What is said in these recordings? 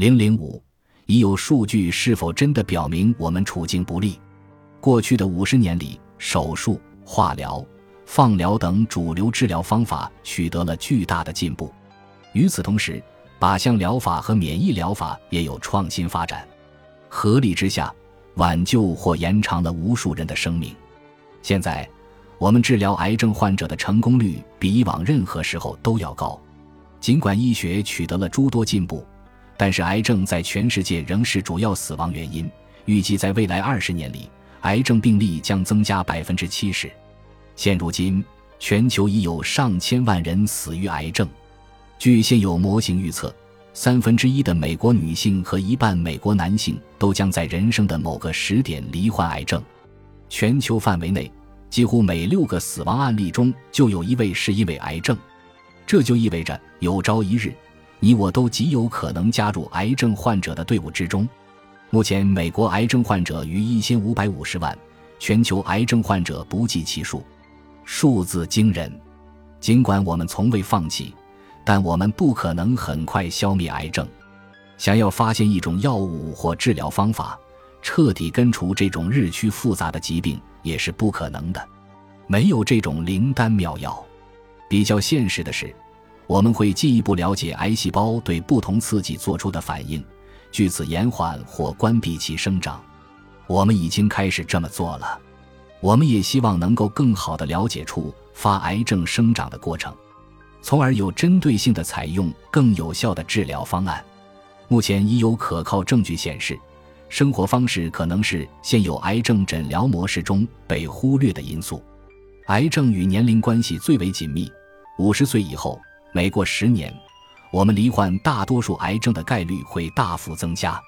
零零五，已有数据是否真的表明我们处境不利？过去的五十年里，手术、化疗、放疗等主流治疗方法取得了巨大的进步。与此同时，靶向疗法和免疫疗法也有创新发展，合力之下，挽救或延长了无数人的生命。现在，我们治疗癌症患者的成功率比以往任何时候都要高。尽管医学取得了诸多进步。但是，癌症在全世界仍是主要死亡原因。预计在未来二十年里，癌症病例将增加百分之七十。现如今，全球已有上千万人死于癌症。据现有模型预测，三分之一的美国女性和一半美国男性都将在人生的某个时点罹患癌症。全球范围内，几乎每六个死亡案例中就有一位是因为癌症。这就意味着，有朝一日。你我都极有可能加入癌症患者的队伍之中。目前，美国癌症患者逾一千五百五十万，全球癌症患者不计其数，数字惊人。尽管我们从未放弃，但我们不可能很快消灭癌症。想要发现一种药物或治疗方法，彻底根除这种日趋复杂的疾病，也是不可能的。没有这种灵丹妙药。比较现实的是。我们会进一步了解癌细胞对不同刺激做出的反应，据此延缓或关闭其生长。我们已经开始这么做了。我们也希望能够更好地了解触发癌症生长的过程，从而有针对性地采用更有效的治疗方案。目前已有可靠证据显示，生活方式可能是现有癌症诊疗模式中被忽略的因素。癌症与年龄关系最为紧密，五十岁以后。每过十年，我们罹患大多数癌症的概率会大幅增加，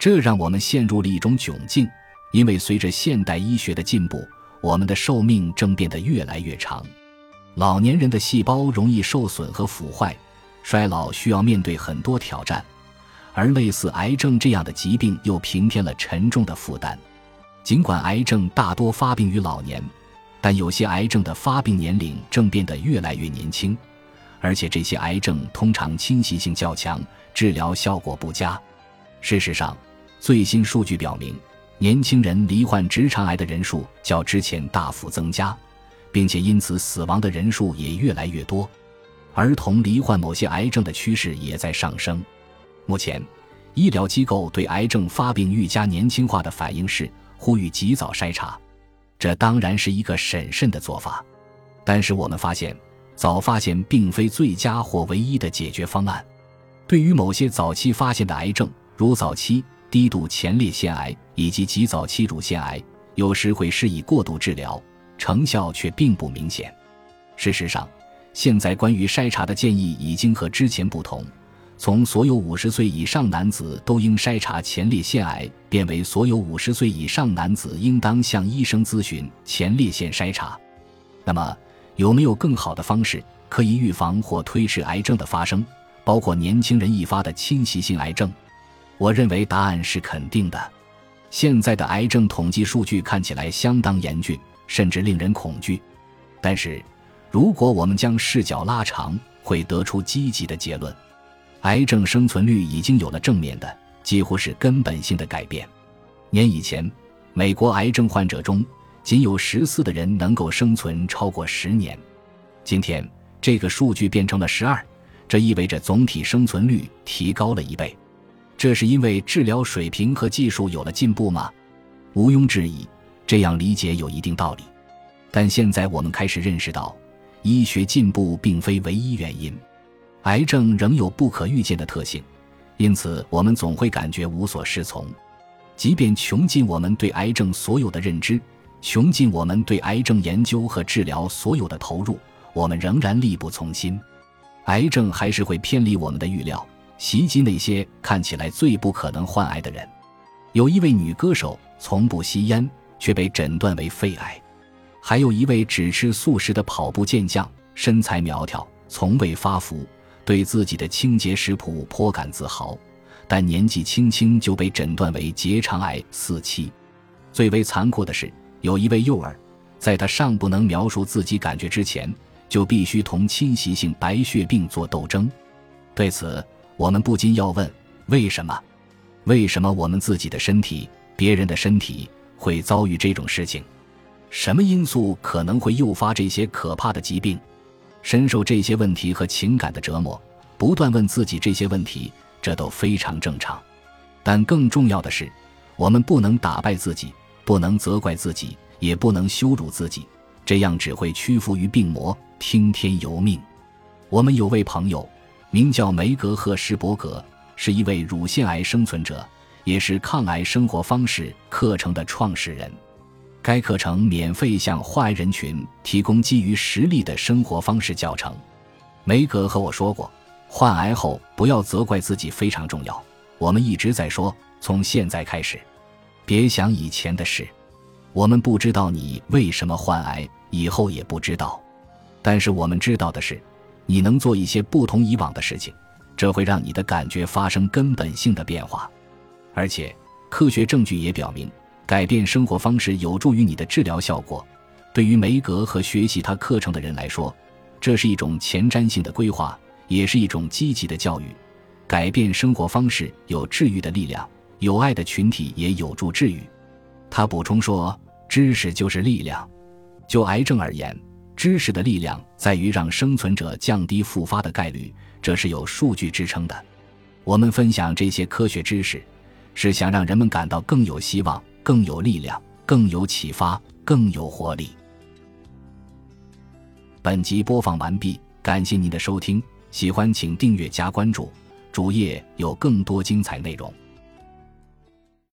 这让我们陷入了一种窘境。因为随着现代医学的进步，我们的寿命正变得越来越长。老年人的细胞容易受损和腐坏，衰老需要面对很多挑战，而类似癌症这样的疾病又平添了沉重的负担。尽管癌症大多发病于老年，但有些癌症的发病年龄正变得越来越年轻。而且这些癌症通常侵袭性较强，治疗效果不佳。事实上，最新数据表明，年轻人罹患直肠癌的人数较之前大幅增加，并且因此死亡的人数也越来越多。儿童罹患某些癌症的趋势也在上升。目前，医疗机构对癌症发病愈加年轻化的反应是呼吁及早筛查。这当然是一个审慎的做法，但是我们发现。早发现并非最佳或唯一的解决方案。对于某些早期发现的癌症，如早期低度前列腺癌以及极早期乳腺癌，有时会施以过度治疗，成效却并不明显。事实上，现在关于筛查的建议已经和之前不同，从所有五十岁以上男子都应筛查前列腺癌，变为所有五十岁以上男子应当向医生咨询前列腺筛查。那么？有没有更好的方式可以预防或推迟癌症的发生，包括年轻人易发的侵袭性癌症？我认为答案是肯定的。现在的癌症统计数据看起来相当严峻，甚至令人恐惧。但是，如果我们将视角拉长，会得出积极的结论：癌症生存率已经有了正面的，几乎是根本性的改变。年以前，美国癌症患者中。仅有十四的人能够生存超过十年，今天这个数据变成了十二，这意味着总体生存率提高了一倍。这是因为治疗水平和技术有了进步吗？毋庸置疑，这样理解有一定道理。但现在我们开始认识到，医学进步并非唯一原因，癌症仍有不可预见的特性，因此我们总会感觉无所适从，即便穷尽我们对癌症所有的认知。穷尽我们对癌症研究和治疗所有的投入，我们仍然力不从心。癌症还是会偏离我们的预料，袭击那些看起来最不可能患癌的人。有一位女歌手从不吸烟，却被诊断为肺癌；还有一位只吃素食的跑步健将，身材苗条，从未发福，对自己的清洁食谱颇感自豪，但年纪轻轻就被诊断为结肠癌四期。最为残酷的是。有一位幼儿，在他尚不能描述自己感觉之前，就必须同侵袭性白血病做斗争。对此，我们不禁要问：为什么？为什么我们自己的身体、别人的身体会遭遇这种事情？什么因素可能会诱发这些可怕的疾病？深受这些问题和情感的折磨，不断问自己这些问题，这都非常正常。但更重要的是，我们不能打败自己，不能责怪自己，也不能羞辱自己，这样只会屈服于病魔，听天由命。我们有位朋友，名叫梅格赫什伯格，是一位乳腺癌生存者，也是抗癌生活方式课程的创始人。该课程免费向患癌人群提供基于实例的生活方式教程。梅格和我说过，患癌后不要责怪自己非常重要。我们一直在说，从现在开始，别想以前的事。我们不知道你为什么患癌，以后也不知道。但是我们知道的是，你能做一些不同以往的事情，这会让你的感觉发生根本性的变化。而且，科学证据也表明。改变生活方式有助于你的治疗效果。对于梅格和学习他课程的人来说，这是一种前瞻性的规划，也是一种积极的教育。改变生活方式有治愈的力量，有爱的群体也有助治愈。他补充说：“知识就是力量。就癌症而言，知识的力量在于让生存者降低复发的概率，这是有数据支撑的。我们分享这些科学知识，是想让人们感到更有希望。”更有力量，更有启发，更有活力。本集播放完毕，感谢您的收听，喜欢请订阅加关注，主页有更多精彩内容。